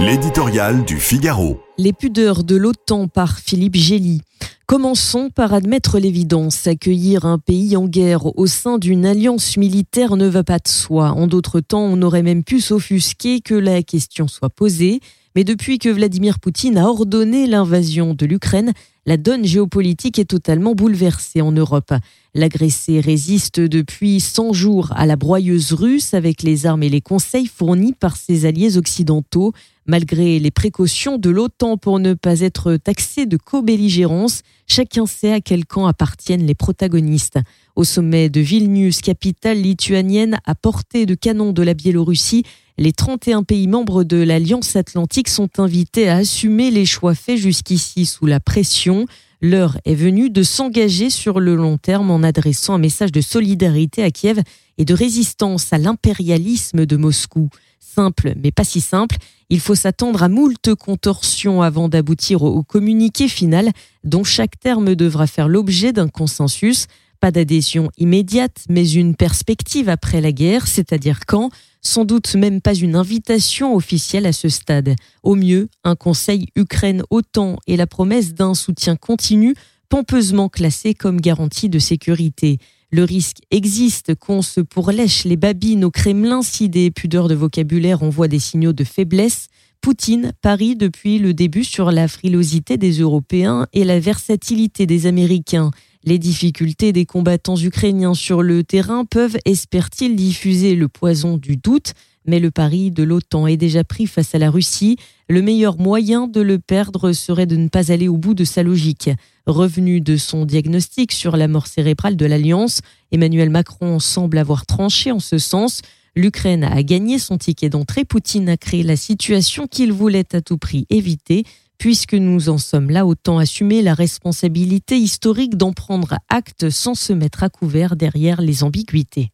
L'éditorial du Figaro. Les pudeurs de l'OTAN par Philippe Gély. Commençons par admettre l'évidence. Accueillir un pays en guerre au sein d'une alliance militaire ne va pas de soi. En d'autres temps, on aurait même pu s'offusquer que la question soit posée. Mais depuis que Vladimir Poutine a ordonné l'invasion de l'Ukraine, la donne géopolitique est totalement bouleversée en Europe. L'agressé résiste depuis 100 jours à la broyeuse russe avec les armes et les conseils fournis par ses alliés occidentaux. Malgré les précautions de l'OTAN pour ne pas être taxé de co-belligérance, chacun sait à quel camp appartiennent les protagonistes. Au sommet de Vilnius, capitale lituanienne à portée de canon de la Biélorussie, les 31 pays membres de l'Alliance atlantique sont invités à assumer les choix faits jusqu'ici sous la pression. L'heure est venue de s'engager sur le long terme en adressant un message de solidarité à Kiev et de résistance à l'impérialisme de Moscou. Simple, mais pas si simple. Il faut s'attendre à moult contorsions avant d'aboutir au communiqué final dont chaque terme devra faire l'objet d'un consensus. Pas d'adhésion immédiate, mais une perspective après la guerre, c'est-à-dire quand Sans doute même pas une invitation officielle à ce stade. Au mieux, un conseil Ukraine-OTAN et la promesse d'un soutien continu, pompeusement classé comme garantie de sécurité. Le risque existe qu'on se pourlèche les babines au Kremlin si des pudeurs de vocabulaire envoient des signaux de faiblesse. Poutine parie depuis le début sur la frilosité des Européens et la versatilité des Américains. Les difficultés des combattants ukrainiens sur le terrain peuvent, espèrent-ils, diffuser le poison du doute mais le pari de l'OTAN est déjà pris face à la Russie. Le meilleur moyen de le perdre serait de ne pas aller au bout de sa logique. Revenu de son diagnostic sur la mort cérébrale de l'Alliance, Emmanuel Macron semble avoir tranché en ce sens. L'Ukraine a gagné son ticket d'entrée. Poutine a créé la situation qu'il voulait à tout prix éviter. Puisque nous en sommes là, autant assumer la responsabilité historique d'en prendre acte sans se mettre à couvert derrière les ambiguïtés.